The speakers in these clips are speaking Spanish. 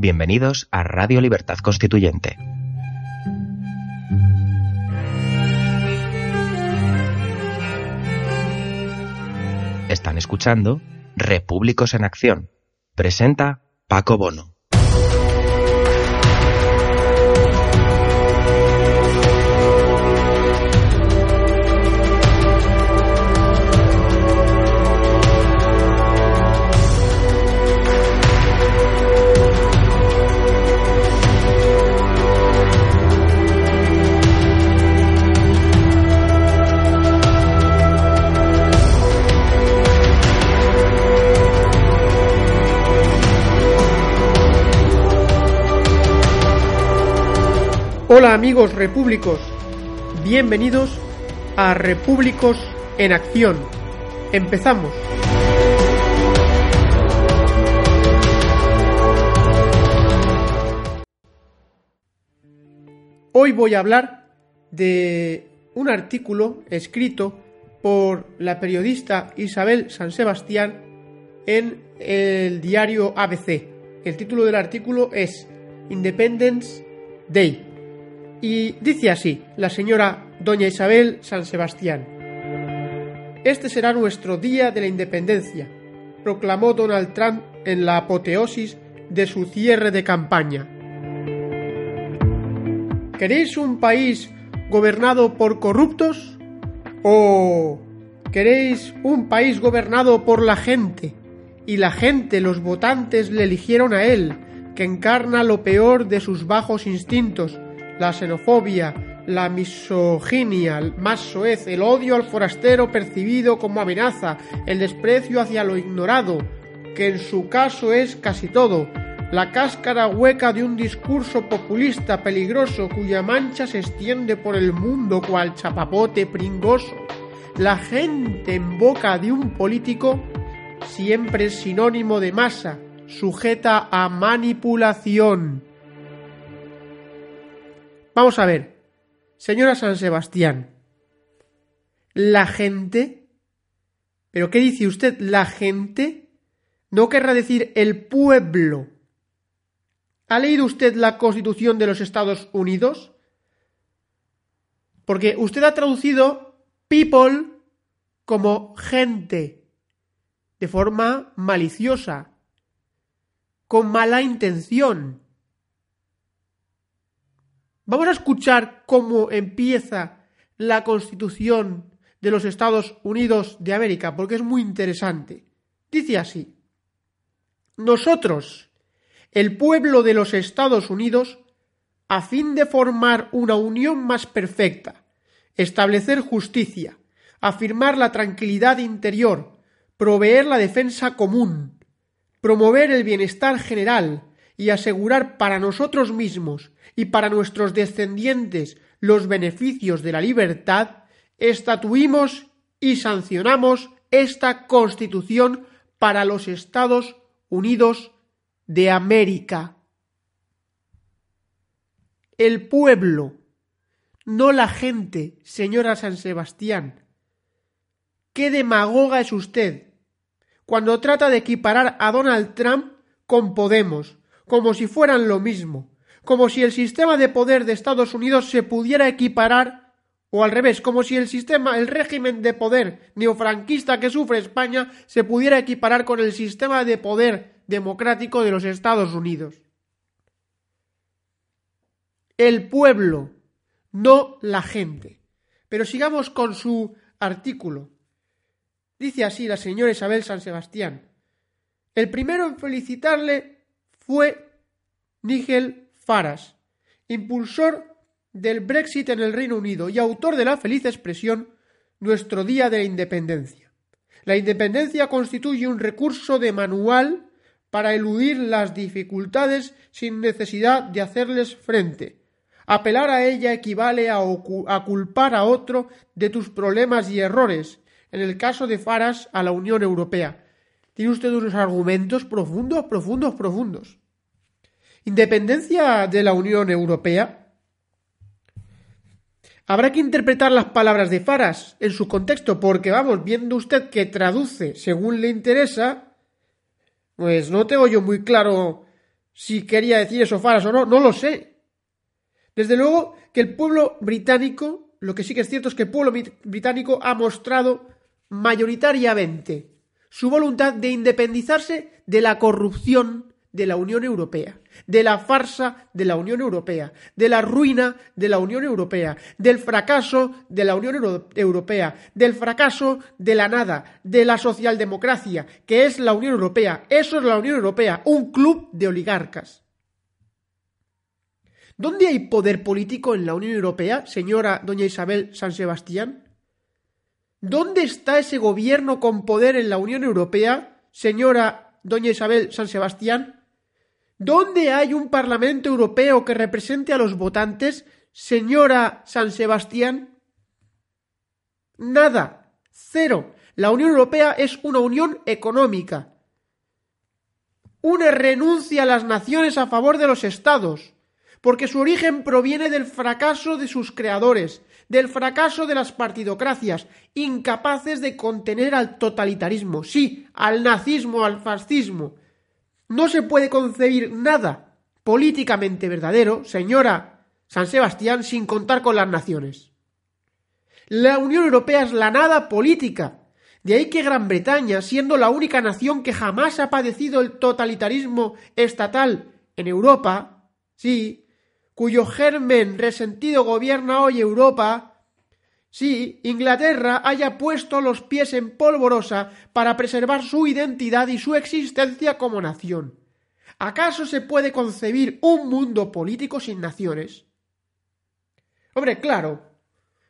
Bienvenidos a Radio Libertad Constituyente. Están escuchando Repúblicos en Acción. Presenta Paco Bono. Hola amigos repúblicos, bienvenidos a Repúblicos en Acción. Empezamos. Hoy voy a hablar de un artículo escrito por la periodista Isabel San Sebastián en el diario ABC. El título del artículo es Independence Day. Y dice así la señora doña Isabel San Sebastián. Este será nuestro día de la independencia, proclamó Donald Trump en la apoteosis de su cierre de campaña. ¿Queréis un país gobernado por corruptos? ¿O queréis un país gobernado por la gente? Y la gente, los votantes, le eligieron a él, que encarna lo peor de sus bajos instintos, la xenofobia, la misoginia, más soez, el odio al forastero percibido como amenaza, el desprecio hacia lo ignorado, que en su caso es casi todo, la cáscara hueca de un discurso populista peligroso cuya mancha se extiende por el mundo cual chapapote pringoso. La gente en boca de un político siempre es sinónimo de masa, sujeta a manipulación. Vamos a ver, señora San Sebastián, la gente, pero ¿qué dice usted? La gente no querrá decir el pueblo. ¿Ha leído usted la Constitución de los Estados Unidos? Porque usted ha traducido people como gente, de forma maliciosa, con mala intención. Vamos a escuchar cómo empieza la Constitución de los Estados Unidos de América, porque es muy interesante. Dice así, nosotros, el pueblo de los Estados Unidos, a fin de formar una unión más perfecta, establecer justicia, afirmar la tranquilidad interior, proveer la defensa común, promover el bienestar general y asegurar para nosotros mismos y para nuestros descendientes los beneficios de la libertad, estatuimos y sancionamos esta Constitución para los Estados Unidos de América. El pueblo, no la gente, señora San Sebastián. ¿Qué demagoga es usted cuando trata de equiparar a Donald Trump con Podemos, como si fueran lo mismo? como si el sistema de poder de Estados Unidos se pudiera equiparar o al revés, como si el sistema, el régimen de poder neofranquista que sufre España se pudiera equiparar con el sistema de poder democrático de los Estados Unidos. El pueblo, no la gente. Pero sigamos con su artículo. Dice así la señora Isabel San Sebastián. El primero en felicitarle fue Nigel Faras, impulsor del Brexit en el Reino Unido y autor de la feliz expresión Nuestro Día de la Independencia. La independencia constituye un recurso de manual para eludir las dificultades sin necesidad de hacerles frente. Apelar a ella equivale a, a, culpar a otro de tus problemas y errores, en el caso de Faras a la Unión Europea. Tiene usted unos argumentos profundos, profundos, profundos. Independencia de la Unión Europea. Habrá que interpretar las palabras de Faras en su contexto, porque vamos, viendo usted que traduce según le interesa, pues no tengo yo muy claro si quería decir eso Faras o no, no lo sé. Desde luego que el pueblo británico, lo que sí que es cierto es que el pueblo británico ha mostrado mayoritariamente su voluntad de independizarse de la corrupción de la Unión Europea, de la farsa de la Unión Europea, de la ruina de la Unión Europea, del fracaso de la Unión Europea, del fracaso de la nada, de la socialdemocracia, que es la Unión Europea. Eso es la Unión Europea, un club de oligarcas. ¿Dónde hay poder político en la Unión Europea, señora doña Isabel San Sebastián? ¿Dónde está ese gobierno con poder en la Unión Europea, señora doña Isabel San Sebastián? ¿Dónde hay un Parlamento Europeo que represente a los votantes, señora San Sebastián? Nada. Cero. La Unión Europea es una unión económica. Una renuncia a las naciones a favor de los estados, porque su origen proviene del fracaso de sus creadores, del fracaso de las partidocracias, incapaces de contener al totalitarismo, sí, al nazismo, al fascismo. No se puede concebir nada políticamente verdadero, señora San Sebastián, sin contar con las naciones. La Unión Europea es la nada política. De ahí que Gran Bretaña, siendo la única nación que jamás ha padecido el totalitarismo estatal en Europa, sí, cuyo germen resentido gobierna hoy Europa, sí, Inglaterra haya puesto los pies en polvorosa para preservar su identidad y su existencia como nación. ¿Acaso se puede concebir un mundo político sin naciones? Hombre, claro,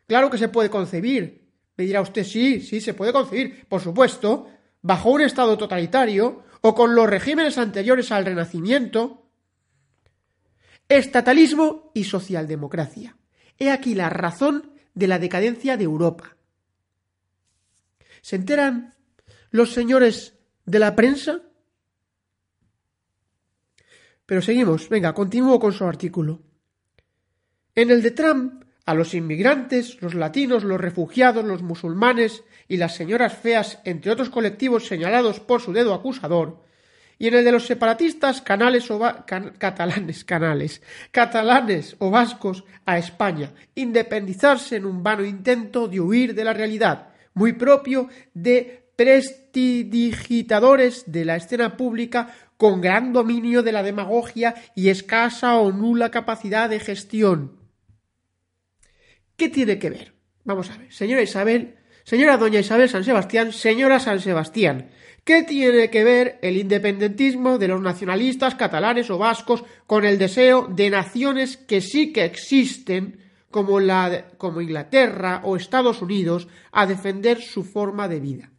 claro que se puede concebir. Me dirá usted, sí, sí, se puede concebir, por supuesto, bajo un Estado totalitario o con los regímenes anteriores al Renacimiento, Estatalismo y socialdemocracia. He aquí la razón de la decadencia de Europa. ¿Se enteran los señores de la prensa? Pero seguimos, venga, continúo con su artículo. En el de Trump, a los inmigrantes, los latinos, los refugiados, los musulmanes y las señoras feas, entre otros colectivos señalados por su dedo acusador, y en el de los separatistas canales o catalanes, canales, catalanes o vascos a España, independizarse en un vano intento de huir de la realidad, muy propio de prestidigitadores de la escena pública con gran dominio de la demagogia y escasa o nula capacidad de gestión. ¿Qué tiene que ver? Vamos a ver, señora Isabel, señora doña Isabel San Sebastián, señora San Sebastián, ¿Qué tiene que ver el independentismo de los nacionalistas catalanes o vascos con el deseo de naciones que sí que existen, como, como Inglaterra o Estados Unidos, a defender su forma de vida?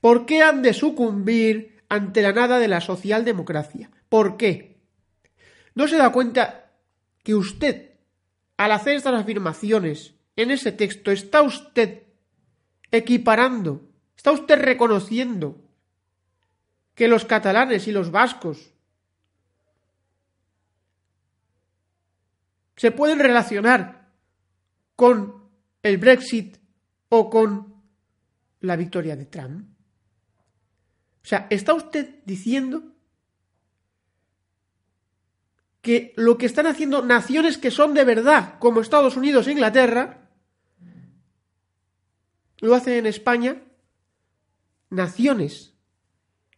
¿Por qué han de sucumbir ante la nada de la socialdemocracia? ¿Por qué? ¿No se da cuenta que usted, al hacer estas afirmaciones en ese texto, está usted equiparando ¿Está usted reconociendo que los catalanes y los vascos se pueden relacionar con el Brexit o con la victoria de Trump? O sea, ¿está usted diciendo que lo que están haciendo naciones que son de verdad, como Estados Unidos e Inglaterra, lo hacen en España naciones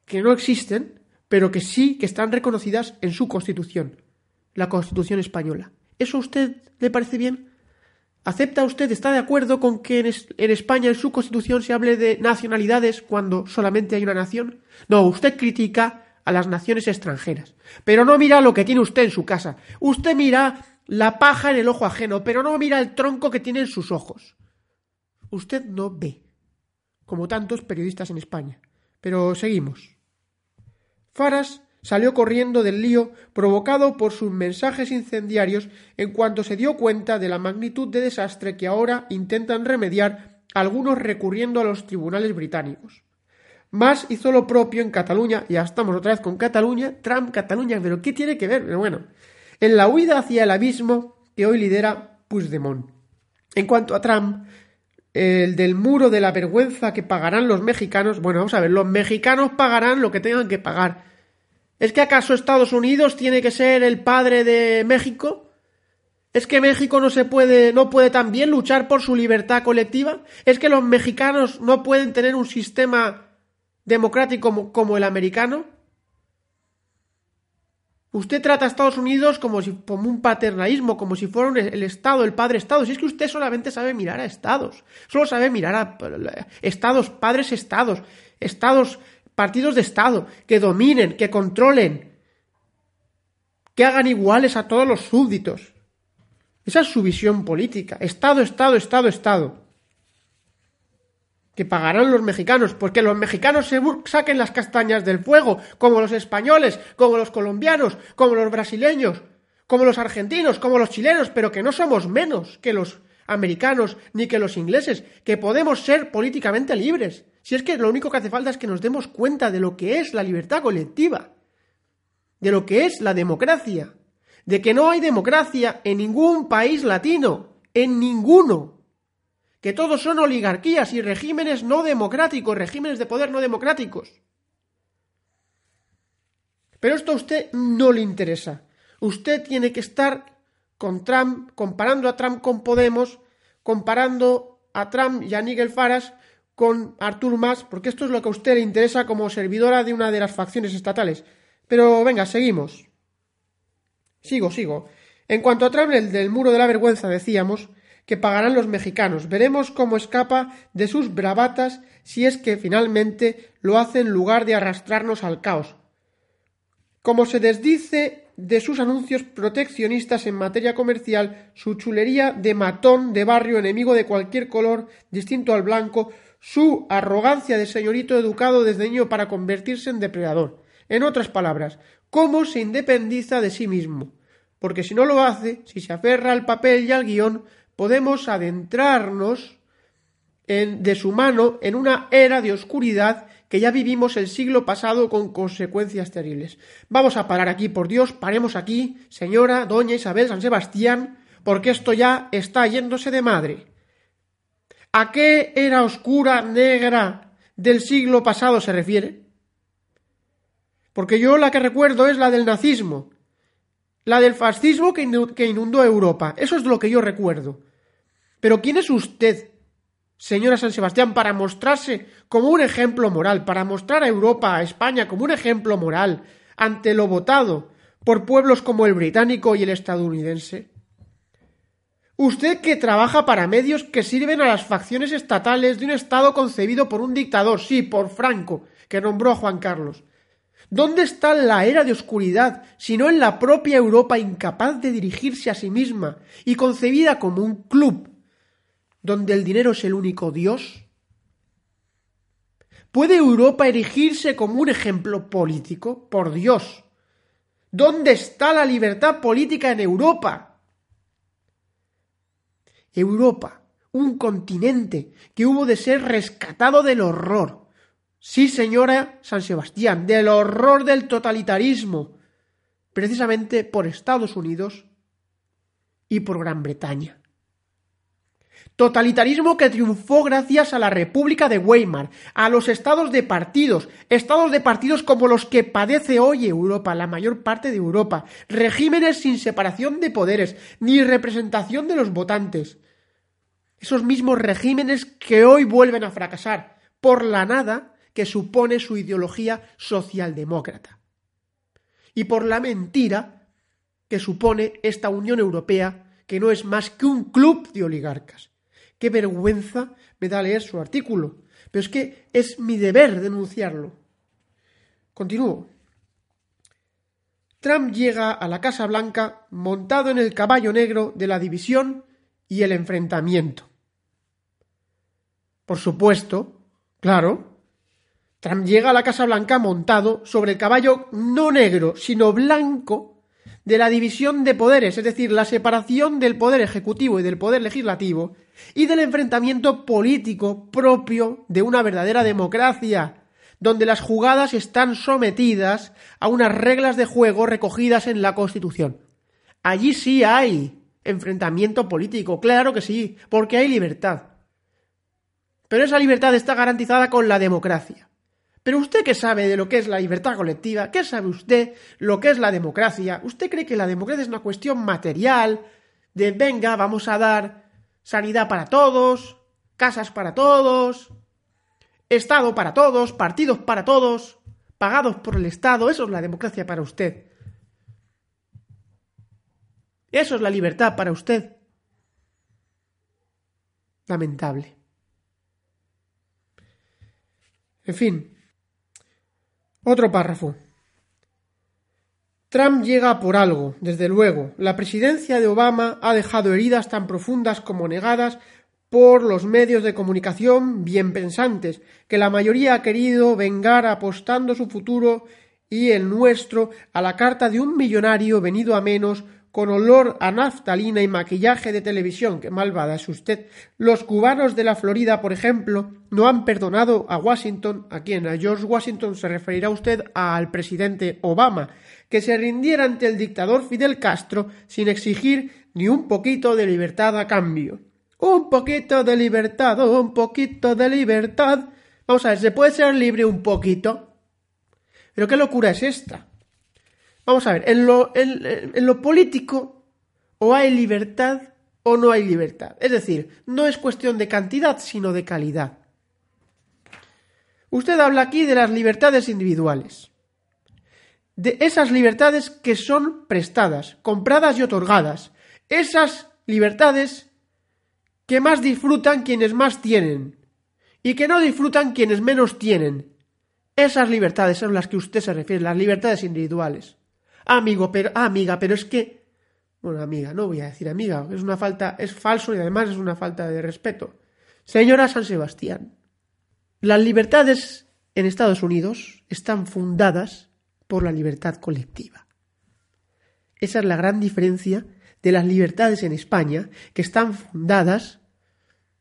que no existen, pero que sí que están reconocidas en su constitución, la constitución española. ¿Eso a usted le parece bien? ¿Acepta usted, está de acuerdo con que en, España, en su constitución, se hable de nacionalidades cuando solamente hay una nación? No, usted critica a las naciones extranjeras. Pero no mira lo que tiene usted en su casa. Usted mira la paja en el ojo ajeno, pero no mira el tronco que tiene en sus ojos. Usted no ve como tantos periodistas en España. Pero seguimos. Faras salió corriendo del lío provocado por sus mensajes incendiarios en cuanto se dio cuenta de la magnitud de desastre que ahora intentan remediar algunos recurriendo a los tribunales británicos. Más hizo lo propio en Cataluña, ya estamos otra vez con Cataluña, Trump, Cataluña, pero ¿qué tiene que ver? Pero bueno, en la huida hacia el abismo que hoy lidera Puigdemont. En cuanto a Trump, el del muro de la vergüenza que pagarán los mexicanos, bueno, vamos a ver, los mexicanos pagarán lo que tengan que pagar. ¿Es que acaso Estados Unidos tiene que ser el padre de México? ¿Es que México no se puede, no puede también luchar por su libertad colectiva? ¿Es que los mexicanos no pueden tener un sistema democrático como, el americano? Usted trata a Estados Unidos como si como un paternalismo, como si fuera el Estado, el padre Estado. Si es que usted solamente sabe mirar a estados, solo sabe mirar a estados, padres estados, estados, partidos de Estado, que dominen, que controlen, que hagan iguales a todos los súbditos. Esa es su visión política. Estado, Estado, Estado, Estado que pagarán los mexicanos, porque los mexicanos se saquen las castañas del fuego, como los españoles, como los colombianos, como los brasileños, como los argentinos, como los chilenos, pero que no somos menos que los americanos ni que los ingleses, que podemos ser políticamente libres. Si es que lo único que hace falta es que nos demos cuenta de lo que es la libertad colectiva, de lo que es la democracia, de que no hay democracia en ningún país latino, en ninguno que todos son oligarquías y regímenes no democráticos, regímenes de poder no democráticos. Pero esto a usted no le interesa. Usted tiene que estar con Trump, comparando a Trump con Podemos, comparando a Trump y a Nigel Farage con Artur Mas, porque esto es lo que a usted le interesa como servidora de una de las facciones estatales. Pero venga, seguimos. Sigo, sigo. En cuanto a Trump, el del muro de la vergüenza, decíamos, que pagarán los mexicanos. Veremos cómo escapa de sus bravatas si es que finalmente lo hace en lugar de arrastrarnos al caos. Como se desdice de sus anuncios proteccionistas en materia comercial, su chulería de matón de barrio enemigo de cualquier color distinto al blanco, su arrogancia de señorito educado desde niño para convertirse en depredador. En otras palabras, cómo se independiza de sí mismo. Porque si no lo hace, si se aferra al papel y al guion, podemos adentrarnos en, de su mano en una era de oscuridad que ya vivimos el siglo pasado con consecuencias terribles. Vamos a parar aquí, por Dios, paremos aquí, señora, doña Isabel San Sebastián, porque esto ya está yéndose de madre. ¿A qué era oscura, negra del siglo pasado se refiere? Porque yo la que recuerdo es la del nazismo, la del fascismo que inundó Europa. Eso es lo que yo recuerdo. Pero ¿quién es usted, señora San Sebastián, para mostrarse como un ejemplo moral, para mostrar a Europa, a España, como un ejemplo moral ante lo votado por pueblos como el británico y el estadounidense? Usted que trabaja para medios que sirven a las facciones estatales de un Estado concebido por un dictador, sí, por Franco, que nombró a Juan Carlos. ¿Dónde está la era de oscuridad, sino en la propia Europa incapaz de dirigirse a sí misma y concebida como un club donde el dinero es el único Dios? ¿Puede Europa erigirse como un ejemplo político? Por Dios. ¿Dónde está la libertad política en Europa? Europa, un continente que hubo de ser rescatado del horror. Sí, señora San Sebastián, del horror del totalitarismo, precisamente por Estados Unidos y por Gran Bretaña. Totalitarismo que triunfó gracias a la República de Weimar, a los estados de partidos, estados de partidos como los que padece hoy Europa, la mayor parte de Europa, regímenes sin separación de poderes, ni representación de los votantes. Esos mismos regímenes que hoy vuelven a fracasar, por la nada que supone su ideología socialdemócrata. Y por la mentira que supone esta Unión Europea, que no es más que un club de oligarcas. Qué vergüenza me da leer su artículo, pero es que es mi deber denunciarlo. Continúo. Trump llega a la Casa Blanca montado en el caballo negro de la división y el enfrentamiento. Por supuesto, claro, Trump llega a la Casa Blanca montado sobre el caballo no negro, sino blanco de la división de poderes, es decir, la separación del poder ejecutivo y del poder legislativo, y del enfrentamiento político propio de una verdadera democracia, donde las jugadas están sometidas a unas reglas de juego recogidas en la Constitución. Allí sí hay enfrentamiento político, claro que sí, porque hay libertad. Pero esa libertad está garantizada con la democracia. Pero usted qué sabe de lo que es la libertad colectiva, qué sabe usted lo que es la democracia. ¿Usted cree que la democracia es una cuestión material, de venga, vamos a dar sanidad para todos, casas para todos, Estado para todos, partidos para todos, pagados por el Estado, eso es la democracia para usted. Eso es la libertad para usted. Lamentable. En fin. Otro párrafo. Trump llega por algo, desde luego. La presidencia de Obama ha dejado heridas tan profundas como negadas por los medios de comunicación bien pensantes, que la mayoría ha querido vengar apostando su futuro y el nuestro a la carta de un millonario venido a menos con olor a naftalina y maquillaje de televisión. ¡Qué malvada es usted! Los cubanos de la Florida, por ejemplo, no han perdonado a Washington, a quien a George Washington se referirá usted al presidente Obama, que se rindiera ante el dictador Fidel Castro sin exigir ni un poquito de libertad a cambio. Un poquito de libertad, un poquito de libertad. Vamos a ver, ¿se puede ser libre un poquito? Pero qué locura es esta. Vamos a ver, en lo, en, lo político o hay libertad o no hay libertad. Es decir, no es cuestión de cantidad, sino de calidad. Usted habla aquí de las libertades individuales. De esas libertades que son prestadas, compradas y otorgadas. Esas libertades que más disfrutan quienes más tienen y que no disfrutan quienes menos tienen. Esas libertades son las que usted se refiere, las libertades individuales. Amigo, pero ah, amiga, pero es que bueno, amiga, no voy a decir amiga, es una falta, es falso y además es una falta de respeto. Señora San Sebastián, las libertades en Estados Unidos están fundadas por la libertad colectiva. Esa es la gran diferencia de las libertades en España, que están fundadas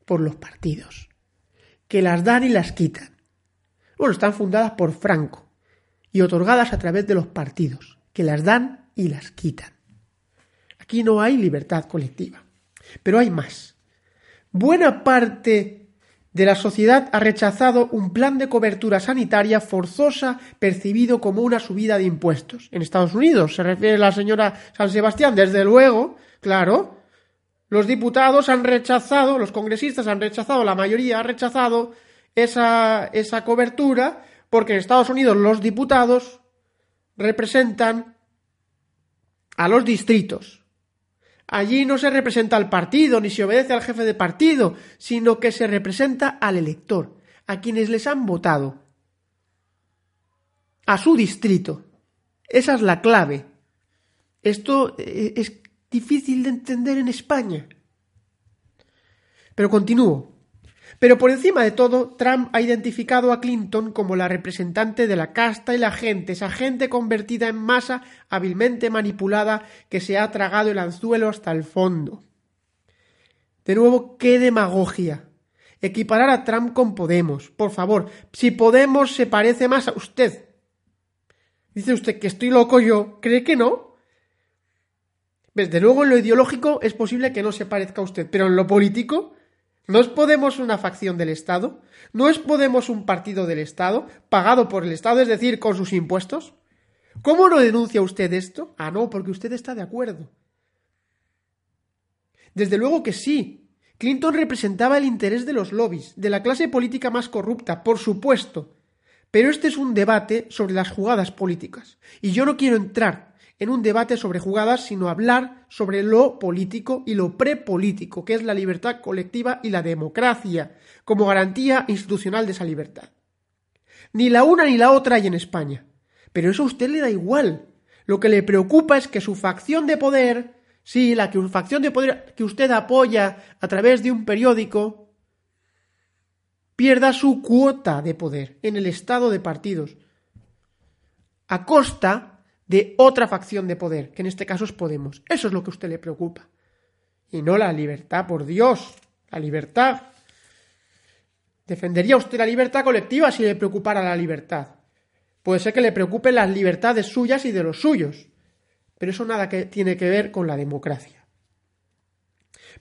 por los partidos, que las dan y las quitan. Bueno, están fundadas por Franco y otorgadas a través de los partidos, que las dan y las quitan. Aquí no hay libertad colectiva, pero hay más. Buena parte de la sociedad ha rechazado un plan de cobertura sanitaria forzosa percibido como una subida de impuestos. En Estados Unidos, se refiere la señora San Sebastián, desde luego, claro, los diputados han rechazado, los congresistas han rechazado, la mayoría ha rechazado esa, esa cobertura porque en Estados Unidos los diputados representan a los distritos. Allí no se representa al partido ni se obedece al jefe de partido, sino que se representa al elector, a quienes les han votado, a su distrito. Esa es la clave. Esto eh, es difícil de entender en España. Pero continúo. Pero por encima de todo, Trump ha identificado a Clinton como la representante de la casta y la gente, esa gente convertida en masa hábilmente manipulada que se ha tragado el anzuelo hasta el fondo. De nuevo, qué demagogia. Equiparar a Trump con Podemos. Por favor, si Podemos se parece más a usted. Dice usted que estoy loco yo. ¿Cree que no? Desde luego en lo ideológico es posible que no se parezca a usted, pero en lo político, ¿no es Podemos una facción del Estado? ¿No es Podemos un partido del Estado, pagado por el Estado, es decir, con sus impuestos? ¿Cómo no denuncia usted esto? Ah, no, porque usted está de acuerdo. Desde luego que sí. Clinton representaba el interés de los lobbies, de la clase política más corrupta, por supuesto. Pero este es un debate sobre las jugadas políticas. Y yo no quiero entrar en un debate sobre jugadas, sino hablar sobre lo político y lo prepolítico, que es la libertad colectiva y la democracia, como garantía institucional de esa libertad. Ni la una ni la otra hay en España. Pero eso a usted le da igual. Lo que le preocupa es que su facción de poder, sí, la que, facción de poder que usted apoya a través de un periódico, pierda su cuota de poder en el estado de partidos, a costa de otra facción de poder, que en este caso es Podemos. Eso es lo que a usted le preocupa. Y no la libertad, por Dios, la libertad. ¿Defendería usted la libertad colectiva si le preocupara la libertad? Puede ser que le preocupen las libertades suyas y de los suyos, pero eso nada que tiene que ver con la democracia.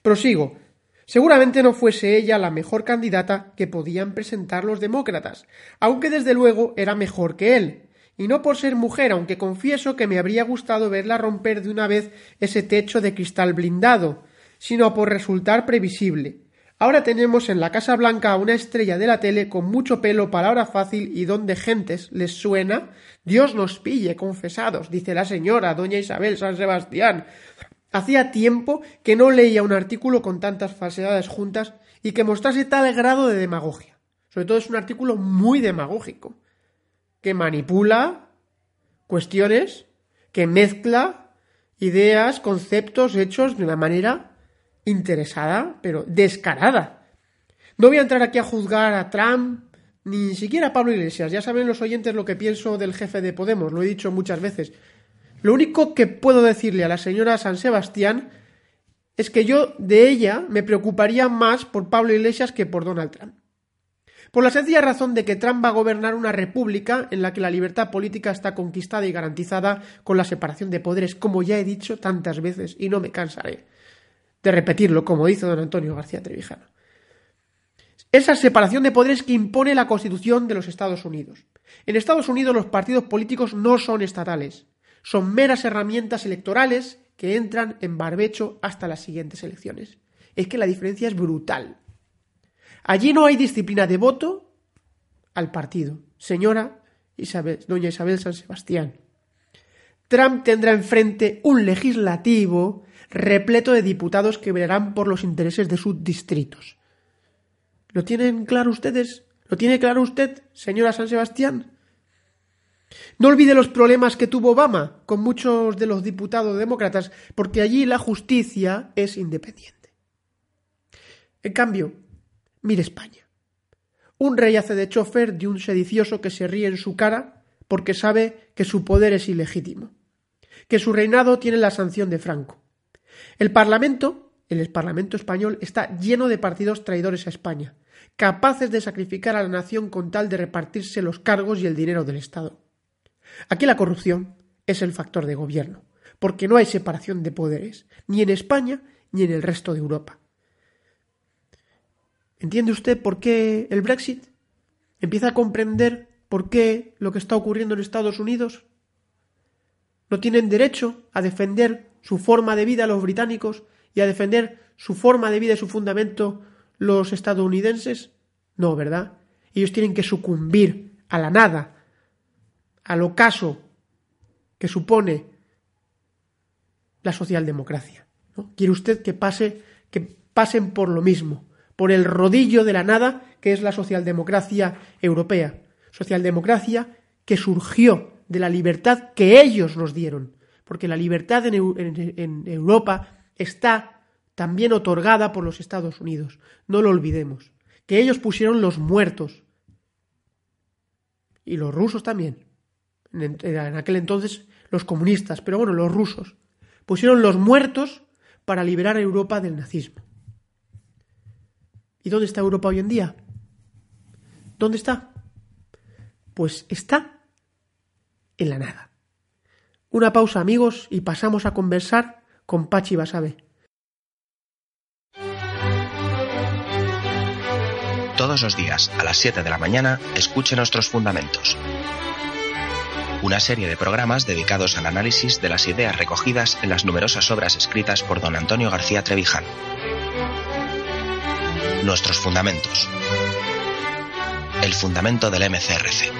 Prosigo. Seguramente no fuese ella la mejor candidata que podían presentar los demócratas, aunque desde luego era mejor que él, y no por ser mujer, aunque confieso que me habría gustado verla romper de una vez ese techo de cristal blindado, sino por resultar previsible. Ahora tenemos en la Casa Blanca a una estrella de la tele con mucho pelo, palabra fácil y donde gentes les suena Dios nos pille, confesados, dice la señora doña Isabel San Sebastián, Hacía tiempo que no leía un artículo con tantas falsedades juntas y que mostrase tal grado de demagogia. Sobre todo es un artículo muy demagógico, que manipula cuestiones, que mezcla ideas, conceptos, hechos de una manera interesada, pero descarada. No voy a entrar aquí a juzgar a Trump, ni siquiera a Pablo Iglesias. Ya saben los oyentes lo que pienso del jefe de Podemos, lo he dicho muchas veces. Lo único que puedo decirle a la señora San Sebastián es que yo de ella me preocuparía más por Pablo Iglesias que por Donald Trump. Por la sencilla razón de que Trump va a gobernar una república en la que la libertad política está conquistada y garantizada con la separación de poderes, como ya he dicho tantas veces y no me cansaré de repetirlo, como dice don Antonio García Trevijano. Esa separación de poderes que impone la Constitución de los Estados Unidos. En Estados Unidos los partidos políticos no son estatales son meras herramientas electorales que entran en barbecho hasta las siguientes elecciones. Es que la diferencia es brutal. Allí no hay disciplina de voto al partido. Señora Isabel, doña Isabel San Sebastián. Trump tendrá enfrente un legislativo repleto de diputados que velarán por los intereses de sus distritos. ¿Lo tienen claro ustedes? ¿Lo tiene claro usted, señora San Sebastián? No olvide los problemas que tuvo Obama con muchos de los diputados demócratas, porque allí la justicia es independiente. En cambio, mire España. Un rey hace de chofer de un sedicioso que se ríe en su cara porque sabe que su poder es ilegítimo, que su reinado tiene la sanción de Franco. El Parlamento, el Parlamento español, está lleno de partidos traidores a España, capaces de sacrificar a la nación con tal de repartirse los cargos y el dinero del Estado. Aquí la corrupción es el factor de gobierno, porque no hay separación de poderes, ni en España ni en el resto de Europa. ¿Entiende usted por qué el Brexit? ¿Empieza a comprender por qué lo que está ocurriendo en Estados Unidos? ¿No tienen derecho a defender su forma de vida los británicos y a defender su forma de vida y su fundamento los estadounidenses? No, ¿verdad? Ellos tienen que sucumbir a la nada, al ocaso que supone la socialdemocracia. ¿no? Quiere usted que pase, que pasen por lo mismo, por el rodillo de la nada que es la socialdemocracia europea. Socialdemocracia que surgió de la libertad que ellos nos dieron. Porque la libertad en, en Europa está también otorgada por los Estados Unidos. No lo olvidemos. Que ellos pusieron los muertos. Y los rusos también en aquel entonces los comunistas, pero bueno, los rusos, pusieron los muertos para liberar a Europa del nazismo. ¿Y dónde está Europa hoy en día? ¿Dónde está? Pues está en la nada. Una pausa amigos y pasamos a conversar con Pachi Basabe. Todos los días a las 7 de la mañana escuche nuestros fundamentos una serie de programas dedicados al análisis de las ideas recogidas en las numerosas obras escritas por don Antonio García Trevijano. Nuestros fundamentos. El fundamento del MCRC.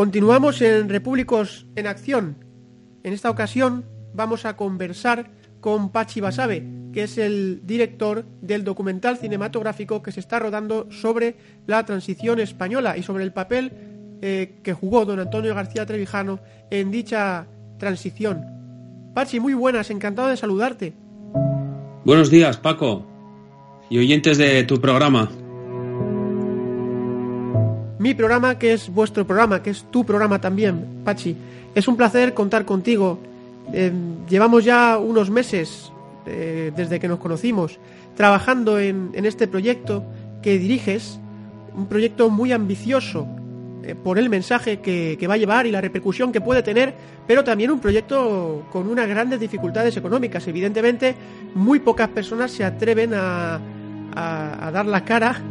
Continuamos en Repúblicos en Acción. En esta ocasión vamos a conversar con Pachi Basabe, que es el director del documental cinematográfico que se está rodando sobre la transición española y sobre el papel eh, que jugó don Antonio García Trevijano en dicha transición. Pachi, muy buenas, encantado de saludarte. Buenos días, Paco, y oyentes de tu programa mi programa, que es vuestro programa, que es tu programa también, Pachi. Es un placer contar contigo. Eh, llevamos ya unos meses, eh, desde que nos conocimos, trabajando en, este proyecto que diriges, un proyecto muy ambicioso eh, por el mensaje que, va a llevar y la repercusión que puede tener, pero también un proyecto con unas grandes dificultades económicas. Evidentemente, muy pocas personas se atreven a, a dar la cara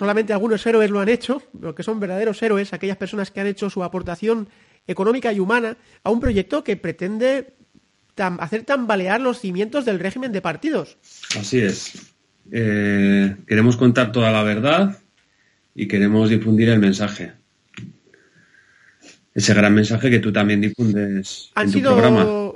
solamente algunos héroes lo han hecho, lo que son verdaderos héroes, aquellas personas que han hecho su aportación económica y humana a un proyecto que pretende hacer tambalear los cimientos del régimen de partidos. Así es. Eh, queremos contar toda la verdad y queremos difundir el mensaje. Ese gran mensaje que tú también difundes en tu programa.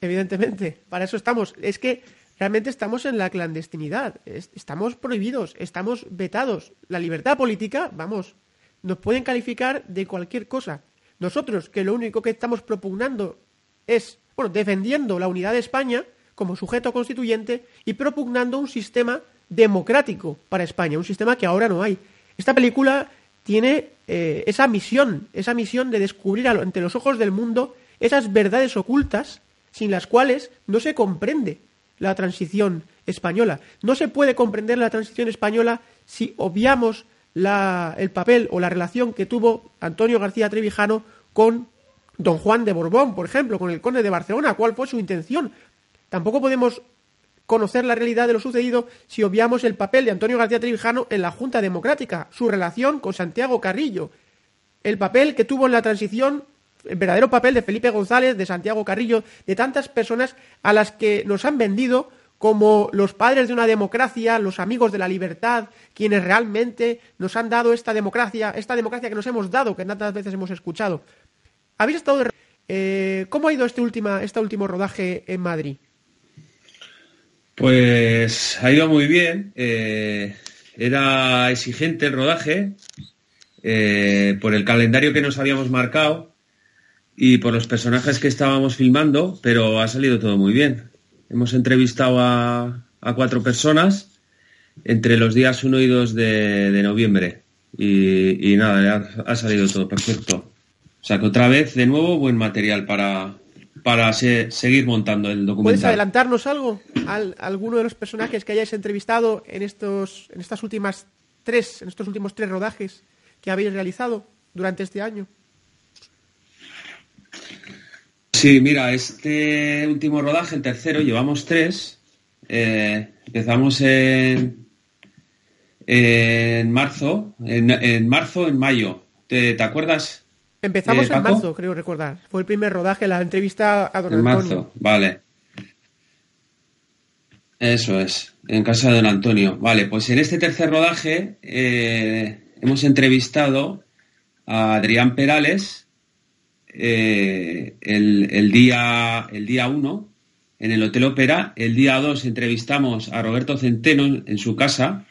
Evidentemente, para eso estamos. Es que realmente estamos en la clandestinidad, estamos prohibidos, estamos vetados. La libertad política, vamos, nos pueden calificar de cualquier cosa. Nosotros, que lo único que estamos propugnando es, bueno, defendiendo la unidad de España como sujeto constituyente y propugnando un sistema democrático para España, un sistema que ahora no hay. Esta película tiene eh, esa misión, esa misión de descubrir ante los ojos del mundo esas verdades ocultas sin las cuales no se comprende la transición española. No se puede comprender la transición española si obviamos el papel o la relación que tuvo Antonio García Trevijano con don Juan de Borbón, por ejemplo, con el conde de Barcelona. ¿Cuál fue su intención? Tampoco podemos conocer la realidad de lo sucedido si obviamos el papel de Antonio García Trevijano en la Junta Democrática, su relación con Santiago Carrillo, el papel que tuvo en la transición el verdadero papel de Felipe González, de Santiago Carrillo, de tantas personas a las que nos han vendido como los padres de una democracia, los amigos de la libertad, quienes realmente nos han dado esta democracia, esta democracia que nos hemos dado, que tantas veces hemos escuchado. ¿Habéis estado eh, ¿Cómo ha ido este, última, este último rodaje en Madrid? Pues ha ido muy bien. Eh, era exigente el rodaje eh, por el calendario que nos habíamos marcado y por los personajes que estábamos filmando, pero ha salido todo muy bien. Hemos entrevistado a, cuatro personas entre los días 1 y 2 de, noviembre y, nada, ha, salido todo perfecto. O sea que otra vez, de nuevo, buen material para, para seguir montando el documental. ¿Puedes adelantarnos algo? ¿Al, ¿Alguno de los personajes que hayáis entrevistado en, estos, en estas últimas tres, en estos últimos tres rodajes que habéis realizado durante este año? Sí, mira, este último rodaje, el tercero, llevamos tres. Eh, empezamos en, en marzo, en, marzo, en mayo. ¿Te, acuerdas? Empezamos eh, en marzo, creo recordar. Fue el primer rodaje, la entrevista a Don en marzo, vale. Eso es, en casa de Don Antonio. Vale, pues en este tercer rodaje eh, hemos entrevistado a Adrián Perales, eh, el, día el día 1 en el Hotel Ópera. El día 2 entrevistamos a Roberto Centeno en su casa.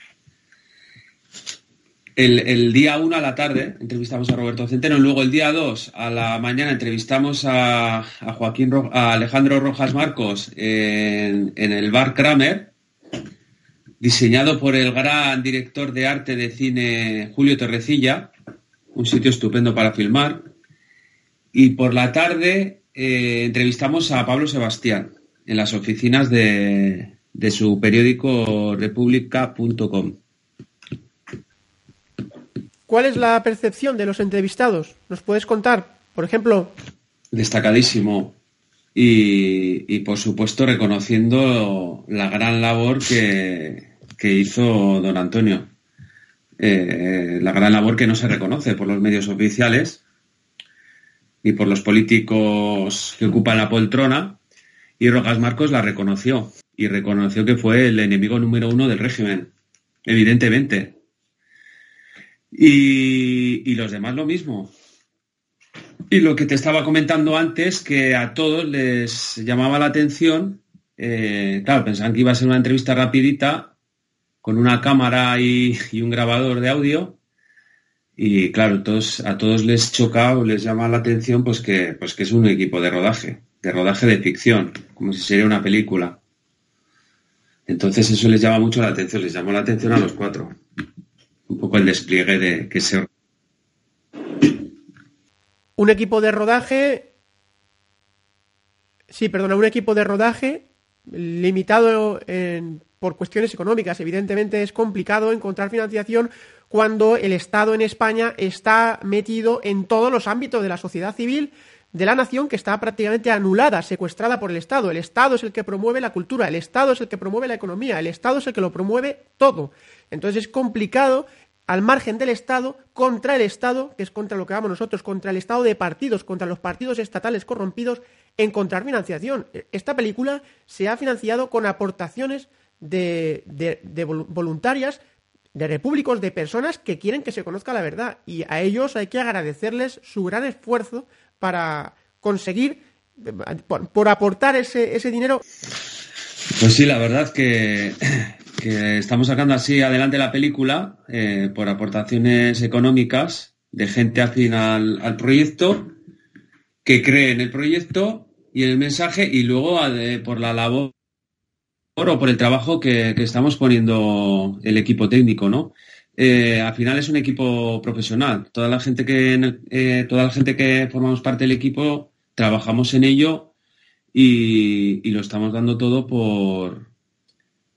El, día 1 a la tarde entrevistamos a Roberto Centeno. Luego el día 2 a la mañana entrevistamos a, Joaquín a Alejandro Rojas Marcos en, en el bar Kramer diseñado por el gran director de arte de cine Julio Torrecilla, un sitio estupendo para filmar. Y por la tarde eh, entrevistamos a Pablo Sebastián en las oficinas de, su periódico república.com. ¿Cuál es la percepción de los entrevistados? ¿Nos puedes contar? Por ejemplo. Destacadísimo. Y, por supuesto reconociendo la gran labor que, hizo don Antonio. Eh, la gran labor que no se reconoce por los medios oficiales y por los políticos que ocupan la poltrona, y Rojas Marcos la reconoció, y reconoció que fue el enemigo número uno del régimen, evidentemente. Y, los demás lo mismo. Y lo que te estaba comentando antes, que a todos les llamaba la atención, eh, claro, pensaban que iba a ser una entrevista rapidita, con una cámara y, un grabador de audio, y claro, todos, a todos les choca o les llama la atención pues que, pues que es un equipo de rodaje, de rodaje de ficción, como si sería una película. Entonces eso les llama mucho la atención, les llamó la atención a los cuatro. Un poco el despliegue de que se... Un equipo de rodaje... Sí, perdona, un equipo de rodaje limitado por cuestiones económicas. Evidentemente es complicado encontrar financiación cuando el Estado en España está metido en todos los ámbitos de la sociedad civil de la nación que está prácticamente anulada, secuestrada por el Estado. El Estado es el que promueve la cultura, el Estado es el que promueve la economía, el Estado es el que lo promueve todo. Entonces es complicado, al margen del Estado, contra el Estado, que es contra lo que vamos nosotros, contra el Estado de partidos, contra los partidos estatales corrompidos, encontrar financiación. Esta película se ha financiado con aportaciones de, de voluntarias de repúblicos, de personas que quieren que se conozca la verdad. Y a ellos hay que agradecerles su gran esfuerzo para conseguir, por, aportar ese, ese, dinero. Pues sí, la verdad que, que estamos sacando así adelante la película eh, por aportaciones económicas de gente afín al, al, proyecto, que cree en el proyecto y en el mensaje y luego por la labor o por el trabajo que, que estamos poniendo el equipo técnico, ¿no? Eh, al final es un equipo profesional. Toda la gente que eh, toda la gente que formamos parte del equipo trabajamos en ello y, lo estamos dando todo por,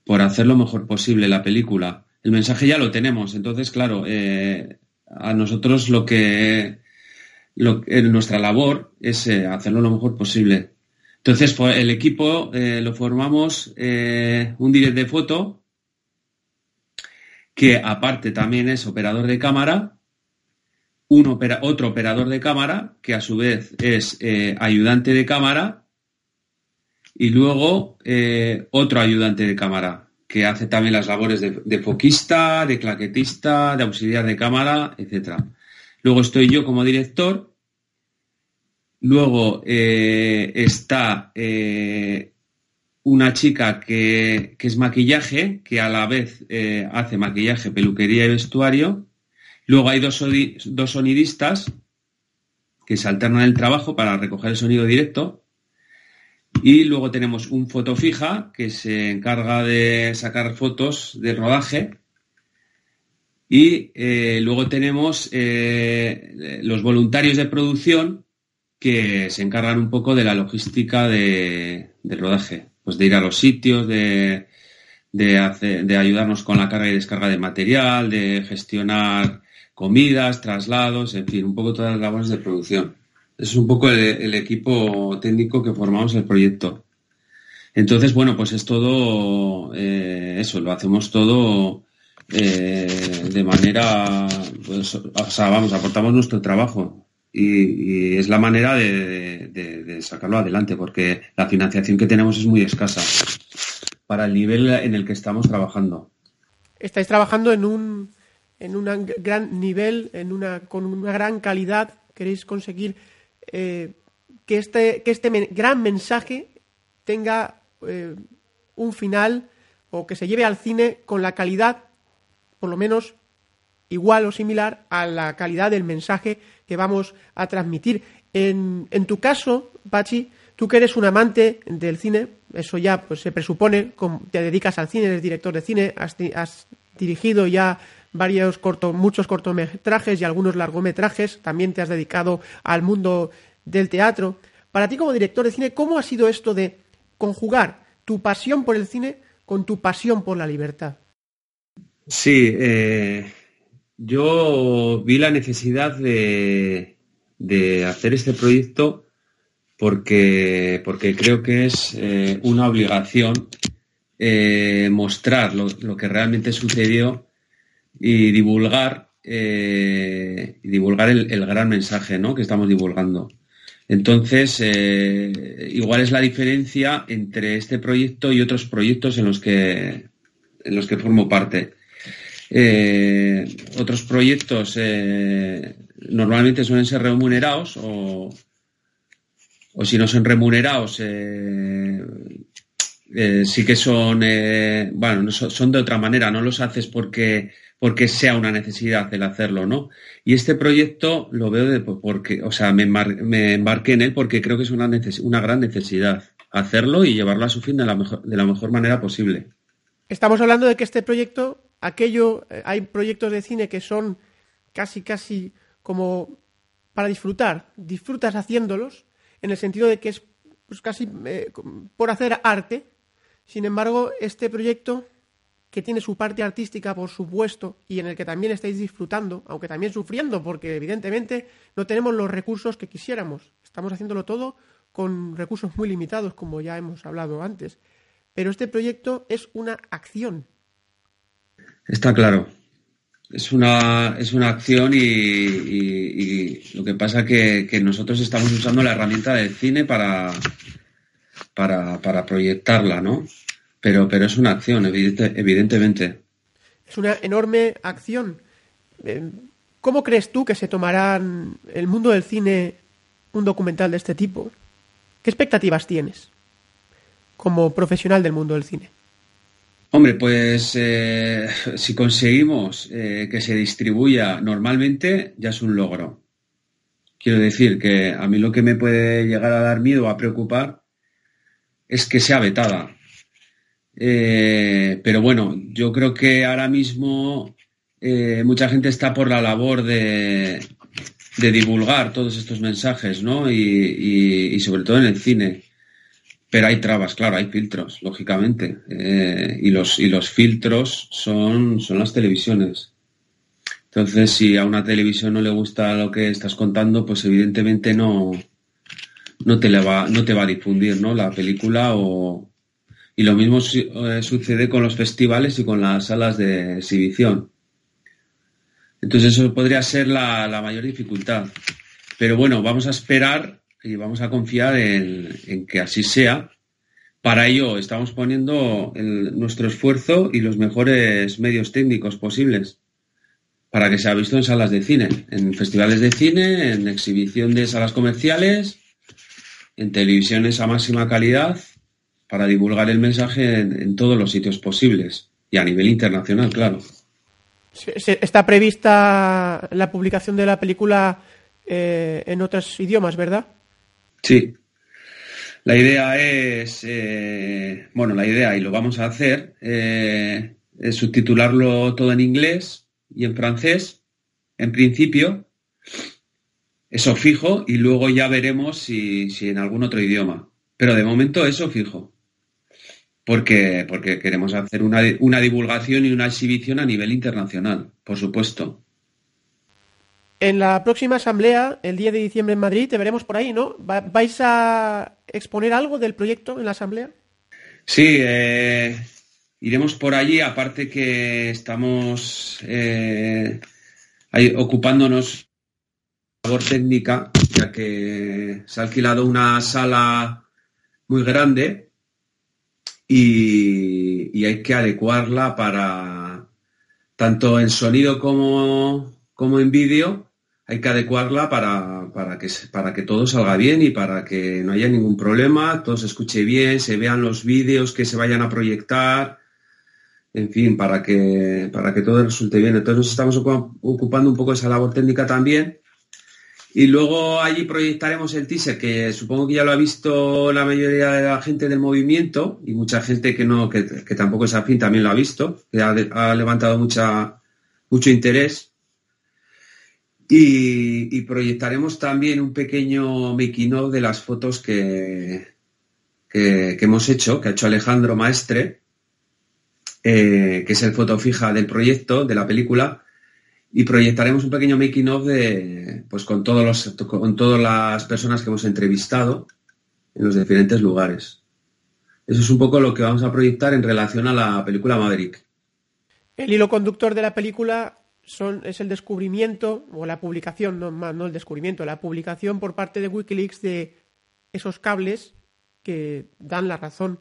por hacer lo mejor posible la película. El mensaje ya lo tenemos, entonces claro, eh, a nosotros lo que lo, nuestra labor es hacerlo lo mejor posible. Entonces, pues, el equipo lo formamos un direct de foto que aparte también es operador de cámara, un otro operador de cámara, que a su vez es eh, ayudante de cámara, y luego eh, otro ayudante de cámara, que hace también las labores de, foquista, de claquetista, de auxiliar de cámara, etc. Luego estoy yo como director. Luego eh, está una chica que, es maquillaje, que a la vez eh, hace maquillaje, peluquería y vestuario. Luego hay dos, dos sonidistas que se alternan el trabajo para recoger el sonido directo. Y luego tenemos un foto fija que se encarga de sacar fotos de rodaje. Y eh, luego tenemos eh, los voluntarios de producción que se encargan un poco de la logística de, del rodaje pues de ir a los sitios, de, de, ayudarnos con la carga y descarga de material, de gestionar comidas, traslados, en fin, un poco todas las labores de producción. Es un poco el, equipo técnico que formamos el proyecto. Entonces, bueno, pues es todo eh, eso, lo hacemos todo eh, de manera, pues, o sea, vamos, aportamos nuestro trabajo y, es la manera de, sacarlo adelante, porque la financiación que tenemos es muy escasa para el nivel en el que estamos trabajando. Estáis trabajando en un, en un gran nivel, en una, con una gran calidad. Queréis conseguir eh, que este, que este gran mensaje tenga eh, un final o que se lleve al cine con la calidad, por lo menos igual o similar a la calidad del mensaje que vamos a transmitir. En, en tu caso, Pachi, tú que eres un amante del cine, eso ya pues se presupone, te dedicas al cine, eres director de cine, has, dirigido ya varios corto, muchos cortometrajes y algunos largometrajes, también te has dedicado al mundo del teatro. Para ti como director de cine, ¿cómo ha sido esto de conjugar tu pasión por el cine con tu pasión por la libertad? Sí, eh, yo vi la necesidad de, hacer este proyecto porque, porque creo que es eh, una obligación eh, mostrar lo, que realmente sucedió y divulgar, eh, divulgar el, gran mensaje que estamos divulgando. Entonces, igual es la diferencia entre este proyecto y otros proyectos en los que, en los que formo parte. Eh, otros proyectos eh, normalmente suelen ser remunerados o, o si no son remunerados, eh, sí que son, bueno, son de otra manera, no los haces porque, porque sea una necesidad el hacerlo, ¿no? Y este proyecto lo veo de, porque, o sea, me, me embarqué en él porque creo que es una, una gran necesidad hacerlo y llevarlo a su fin de la mejor, de la mejor manera posible. Estamos hablando de que este proyecto, aquello, eh, hay proyectos de cine que son casi, casi como para disfrutar. Disfrutas haciéndolos, en el sentido de que es pues, casi eh, por hacer arte. Sin embargo, este proyecto, que tiene su parte artística, por supuesto, y en el que también estáis disfrutando, aunque también sufriendo, porque evidentemente no tenemos los recursos que quisiéramos. Estamos haciéndolo todo con recursos muy limitados, como ya hemos hablado antes. Pero este proyecto es una acción. Está claro. Es una, es una acción y, lo que pasa que, que nosotros estamos usando la herramienta del cine para, para, proyectarla, ¿no? Pero, pero es una acción, evidentemente. Es una enorme acción. Eh, ¿Cómo crees tú que se tomarán el mundo del cine un documental de este tipo? ¿Qué expectativas tienes? como profesional del mundo del cine? Hombre, pues eh, si conseguimos eh, que se distribuya normalmente, ya es un logro. Quiero decir que a mí lo que me puede llegar a dar miedo, a preocupar, es que sea vetada. Eh, pero bueno, yo creo que ahora mismo mucha gente está por la labor de, divulgar todos estos mensajes, ¿no? y sobre todo en el cine. Pero hay trabas, claro, hay filtros, lógicamente. Eh, y, los, y los filtros son, son las televisiones. Entonces, si a una televisión no le gusta lo que estás contando, pues evidentemente no, no, te, le va, no te va a difundir ¿no? la película. O... Y lo mismo eh, sucede con los festivales y con las salas de exhibición. Entonces, eso podría ser la, la mayor dificultad. Pero bueno, vamos a esperar y vamos a confiar en, que así sea. Para ello estamos poniendo nuestro esfuerzo y los mejores medios técnicos posibles para que sea visto en salas de cine, en festivales de cine, en exhibición de salas comerciales, en televisiones a máxima calidad, para divulgar el mensaje en, todos los sitios posibles y a nivel internacional, claro. Está prevista la publicación de la película eh, en otros idiomas, ¿verdad? Sí. La idea es, eh, bueno, la idea, y lo vamos a hacer, eh, es subtitularlo todo en inglés y en francés, en principio, eso fijo, y luego ya veremos si, en algún otro idioma. Pero de momento eso fijo. Porque, porque queremos hacer una, una divulgación y una exhibición a nivel internacional, por supuesto. En la próxima asamblea, el 10 de diciembre en Madrid, te veremos por ahí, ¿no? ¿Vais a exponer algo del proyecto en la asamblea? Sí, eh, iremos por allí, aparte que estamos eh, ocupándonos de labor técnica, ya que se ha alquilado una sala muy grande y, hay que adecuarla para tanto en sonido como, como en vídeo hay que adecuarla para, que, para que todo salga bien y para que no haya ningún problema, todo se escuche bien, se vean los vídeos que se vayan a proyectar, en fin, para que, para que todo resulte bien. Entonces nos estamos ocupando un poco de esa labor técnica también. Y luego allí proyectaremos el teaser, que supongo que ya lo ha visto la mayoría de la gente del movimiento y mucha gente que no, que, tampoco es afín también lo ha visto, que ha, ha levantado mucha, mucho interés. Y, proyectaremos también un pequeño of de las fotos que, que, hemos hecho, que ha hecho Alejandro Maestre, eh, que es el foto fija del proyecto, de la película, y proyectaremos un pequeño making of de, pues con todos los, con todas las personas que hemos entrevistado en los diferentes lugares. Eso es un poco lo que vamos a proyectar en relación a la película Maverick. El hilo conductor de la película es el descubrimiento, o la publicación, no, no el descubrimiento, la publicación por parte de Wikileaks de esos cables que dan la razón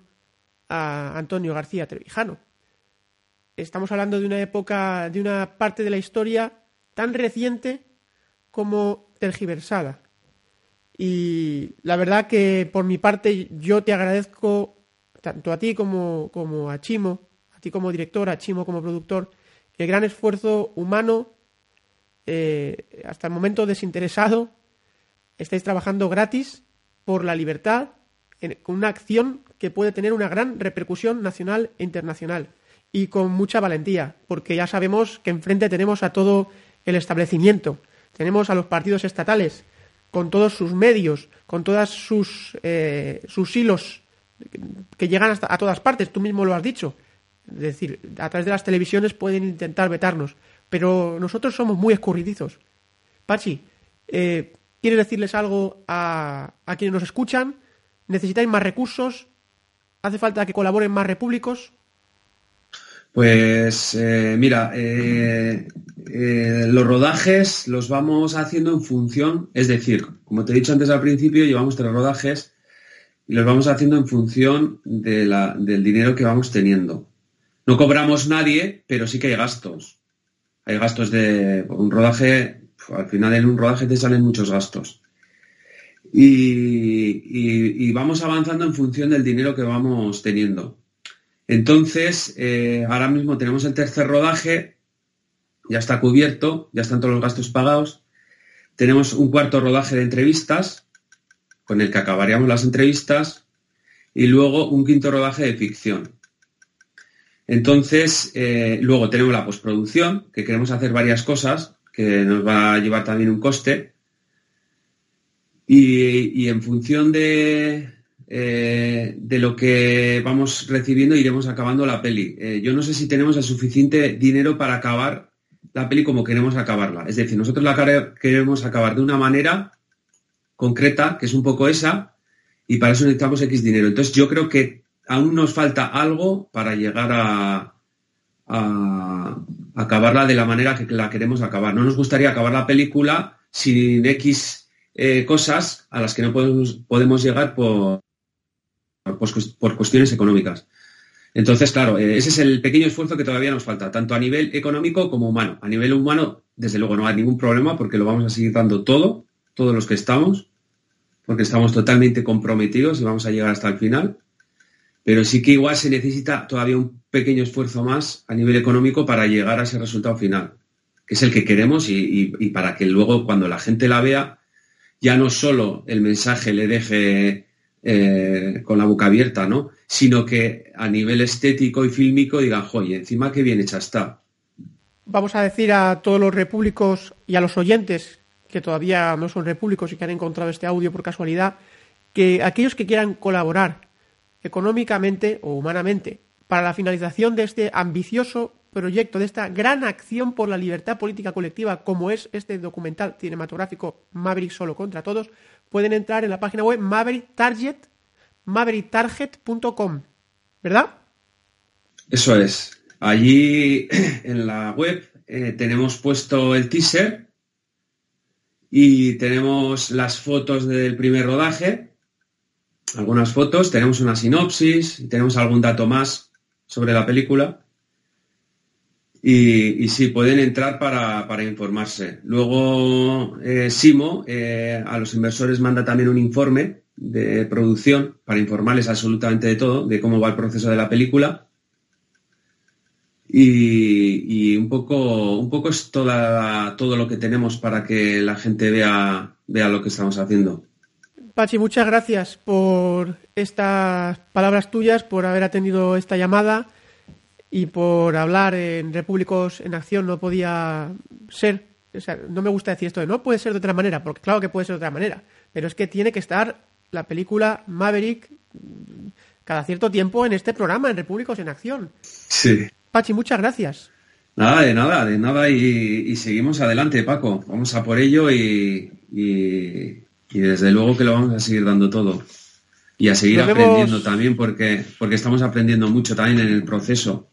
a Antonio García Trevijano. estamos hablando de una época, de una parte de la historia tan reciente como tergiversada. Y la verdad que por mi parte yo te agradezco tanto a ti como, como a Chimo, a ti como director, a Chimo como productor, el gran esfuerzo humano, eh, hasta el momento desinteresado, estáis trabajando gratis por la libertad, con una acción que puede tener una gran repercusión nacional e internacional y con mucha valentía, porque ya sabemos que enfrente tenemos a todo el establecimiento, tenemos a los partidos estatales, con todos sus medios, con todas sus, eh, sus hilos que llegan hasta a todas partes, tú mismo lo has dicho. Es decir, a través de las televisiones pueden intentar vetarnos, pero nosotros somos muy escurridizos. Pachi, eh, ¿quieres decirles algo a, a quienes nos escuchan? ¿Necesitáis más recursos? ¿Hace falta que colaboren más repúblicos? Pues eh, mira, eh, eh, los rodajes los vamos haciendo en función, es decir, como te he dicho antes al principio, llevamos tres rodajes y los vamos haciendo en función del dinero que vamos teniendo. No cobramos nadie, pero sí que hay gastos. Hay gastos de un rodaje, al final en un rodaje te salen muchos gastos. Y, vamos avanzando en función del dinero que vamos teniendo. Entonces, eh, ahora mismo tenemos el tercer rodaje, ya está cubierto, ya están todos los gastos pagados. Tenemos un cuarto rodaje de entrevistas, con el que acabaríamos las entrevistas, y luego un quinto rodaje de ficción. Entonces, eh, luego tenemos la postproducción, que queremos hacer varias cosas, que nos va a llevar también un coste. y en función de, eh, de lo que vamos recibiendo iremos acabando la peli. Eh, yo no sé si tenemos el suficiente dinero para acabar la peli como queremos acabarla. Es decir, nosotros la queremos acabar de una manera concreta, que es un poco esa, y para eso necesitamos X dinero. Entonces yo creo que aún nos falta algo para llegar a, acabarla de la manera que la queremos acabar. No nos gustaría acabar la película sin X eh, cosas a las que no podemos, llegar por, pues, por cuestiones económicas. Entonces, claro, eh, ese es el pequeño esfuerzo que todavía nos falta, tanto a nivel económico como humano. A nivel humano, desde luego, no hay ningún problema porque lo vamos a seguir dando todo, todos los que estamos, porque estamos totalmente comprometidos y vamos a llegar hasta el final. Pero sí que igual se necesita todavía un pequeño esfuerzo más a nivel económico para llegar a ese resultado final, que es el que queremos y, para que luego cuando la gente la vea, ya no solo el mensaje le deje eh, con la boca abierta, ¿no? Sino que a nivel estético y fílmico digan, joye, encima qué bien hecha está. Vamos a decir a todos los repúblicos y a los oyentes que todavía no son repúblicos y que han encontrado este audio por casualidad, que aquellos que quieran colaborar económicamente o humanamente para la finalización de este ambicioso proyecto, de esta gran acción por la libertad política colectiva, como es este documental cinematográfico Maverick Solo contra Todos, pueden entrar en la página web mavericktarget, mavericktarget.com, ¿verdad? Eso es. Allí en la web eh, tenemos puesto el teaser y tenemos las fotos del primer rodaje, algunas fotos, tenemos una sinopsis y tenemos algún dato más sobre la película. Y, sí, pueden entrar para, informarse. Luego, eh, Simo eh, a los inversores manda también un informe de producción para informarles absolutamente de todo, de cómo va el proceso de la película. Y, un poco, un poco es toda, todo lo que tenemos para que la gente vea, vea lo que estamos haciendo. Pachi, muchas gracias por estas palabras tuyas, por haber atendido esta llamada y por hablar en Repúblicos en Acción no podía ser, o sea, no me gusta decir esto de no puede ser de otra manera, porque claro que puede ser de otra manera, pero es que tiene que estar la película Maverick cada cierto tiempo en este programa, en Repúblicos en Acción. Sí. Pachi, muchas gracias. Nada, de nada, de nada y, seguimos adelante, Paco. Vamos a por ello y, y, desde luego que lo vamos a seguir dando todo. Y a seguir aprendiendo también porque, porque estamos aprendiendo mucho también en el proceso.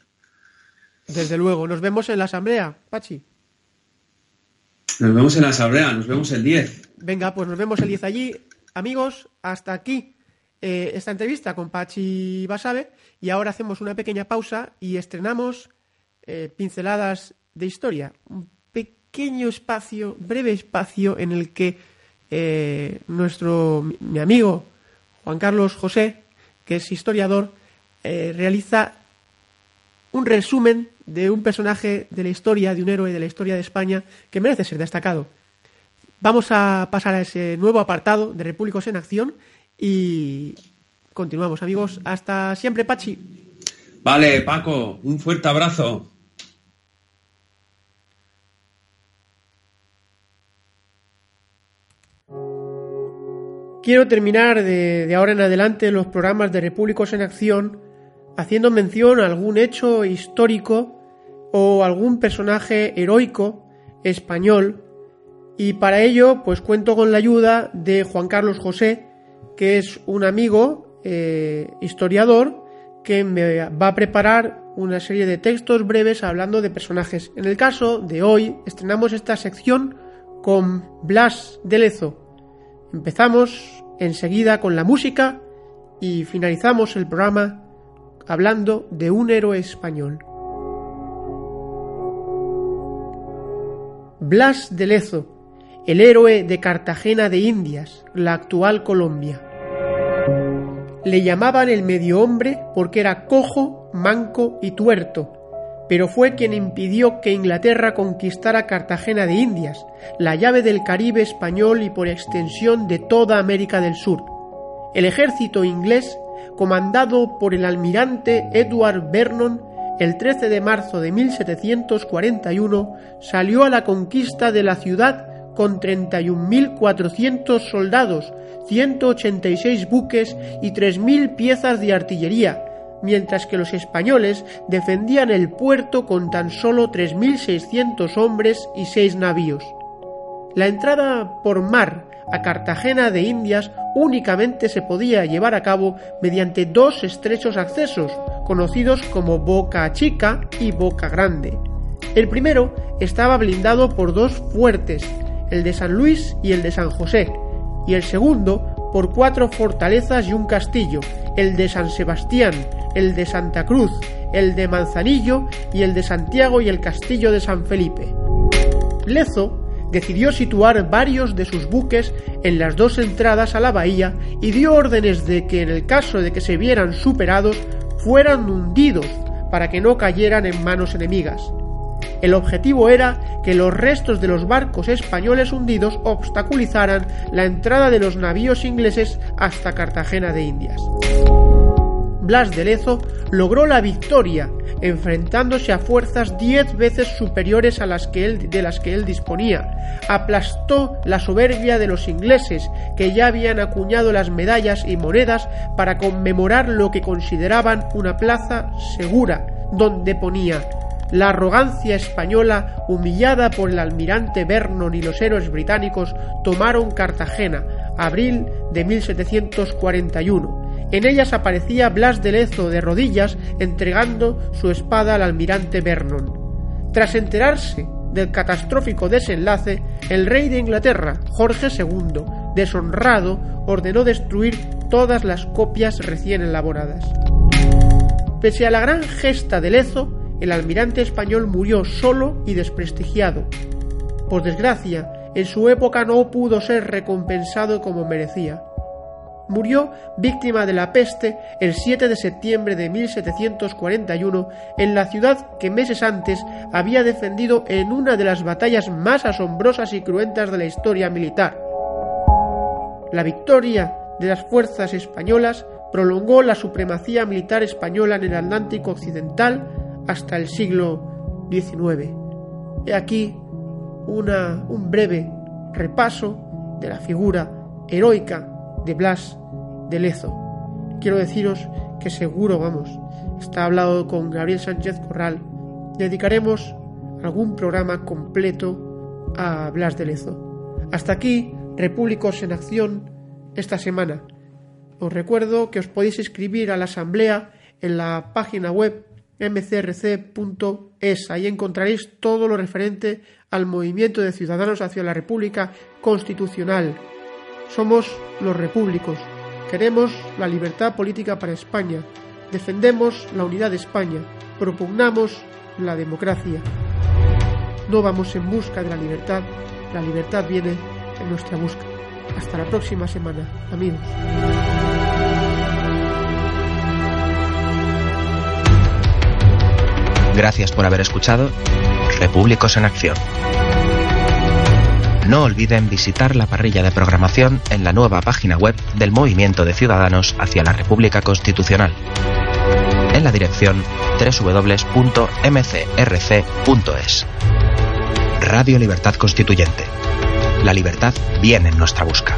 Desde luego. Nos vemos en la asamblea, Pachi. Nos vemos en la asamblea, nos vemos el 10. Venga, pues nos vemos el 10 allí. Amigos, hasta aquí eh, esta entrevista con Pachi Basabe y ahora hacemos una pequeña pausa y estrenamos eh, pinceladas de historia, un pequeño espacio, breve espacio en el que eh, nuestro mi amigo Juan Carlos José, que es historiador, eh, realiza un resumen de un personaje de la historia, de un héroe de la historia de España que merece ser destacado. Vamos a pasar a ese nuevo apartado de Repúblicos en Acción y continuamos, amigos. Hasta siempre, Pachi. Vale, Paco, un fuerte abrazo. Quiero terminar de, ahora en adelante los programas de Repúblicos en Acción haciendo mención a algún hecho histórico o algún personaje heroico español y para ello pues cuento con la ayuda de Juan Carlos José que es un amigo eh, historiador que me va a preparar una serie de textos breves hablando de personajes. En el caso de hoy estrenamos esta sección con Blas de Lezo. Empezamos enseguida con la música y finalizamos el programa hablando de un héroe español. Blas de Lezo, el héroe de Cartagena de Indias, la actual Colombia. Le llamaban el medio hombre porque era cojo, manco y tuerto, pero fue quien impidió que Inglaterra conquistara Cartagena de Indias, la llave del Caribe español y por extensión de toda América del Sur. El ejército inglés, comandado por el almirante Edward Vernon, el 13 de marzo de 1741 salió a la conquista de la ciudad con 31.400 soldados, 186 buques y 3.000 piezas de artillería, mientras que los españoles defendían el puerto con tan solo 3.600 hombres y 6 navíos. La entrada por mar a Cartagena de Indias únicamente se podía llevar a cabo mediante dos estrechos accesos, conocidos como Boca Chica y Boca Grande. El primero estaba blindado por dos fuertes, el de San Luis y el de San José, y el segundo por cuatro fortalezas y un castillo, el de San Sebastián, el de Santa Cruz, el de Manzanillo y el de Santiago y el castillo de San Felipe. Lezo decidió situar varios de sus buques en las dos entradas a la bahía y dio órdenes de que en el caso de que se vieran superados fueran hundidos para que no cayeran en manos enemigas. El objetivo era que los restos de los barcos españoles hundidos obstaculizaran la entrada de los navíos ingleses hasta Cartagena de Indias. Blas de Lezo logró la victoria, enfrentándose a fuerzas diez veces superiores a las que él, de las que él disponía. Aplastó la soberbia de los ingleses, que ya habían acuñado las medallas y monedas para conmemorar lo que consideraban una plaza segura, donde ponía la arrogancia española, humillada por el almirante Vernon y los héroes británicos, tomaron Cartagena, abril de 1741. En ellas aparecía Blas de Lezo de rodillas entregando su espada al almirante Vernon. Tras enterarse del catastrófico desenlace, el rey de Inglaterra, Jorge II, deshonrado, ordenó destruir todas las copias recién elaboradas. Pese a la gran gesta de Lezo, el almirante español murió solo y desprestigiado. Por desgracia, en su época no pudo ser recompensado como merecía. Murió víctima de la peste el 7 de septiembre de 1741 en la ciudad que meses antes había defendido en una de las batallas más asombrosas y cruentas de la historia militar. La victoria de las fuerzas españolas prolongó la supremacía militar española en el Atlántico Occidental hasta el siglo XIX. He aquí una, un breve repaso de la figura heroica de Blas de Lezo. Quiero deciros que seguro, vamos, está hablado con Gabriel Sánchez Corral. Dedicaremos algún programa completo a Blas de Lezo. Hasta aquí, Repúblicos en Acción, esta semana. Os recuerdo que os podéis inscribir a la asamblea en la página web mcrc.es. Ahí encontraréis todo lo referente al movimiento de ciudadanos hacia la República Constitucional. Somos los repúblicos. Queremos la libertad política para España. Defendemos la unidad de España. Propugnamos la democracia. No vamos en busca de la libertad, la libertad viene en nuestra busca. Hasta la próxima semana, amigos. Gracias por haber escuchado Repúblicos en Acción. No olviden visitar la parrilla de programación en la nueva página web del Movimiento de Ciudadanos hacia la República Constitucional, en la dirección www.mcrc.es. Radio Libertad Constituyente. La libertad viene en nuestra busca.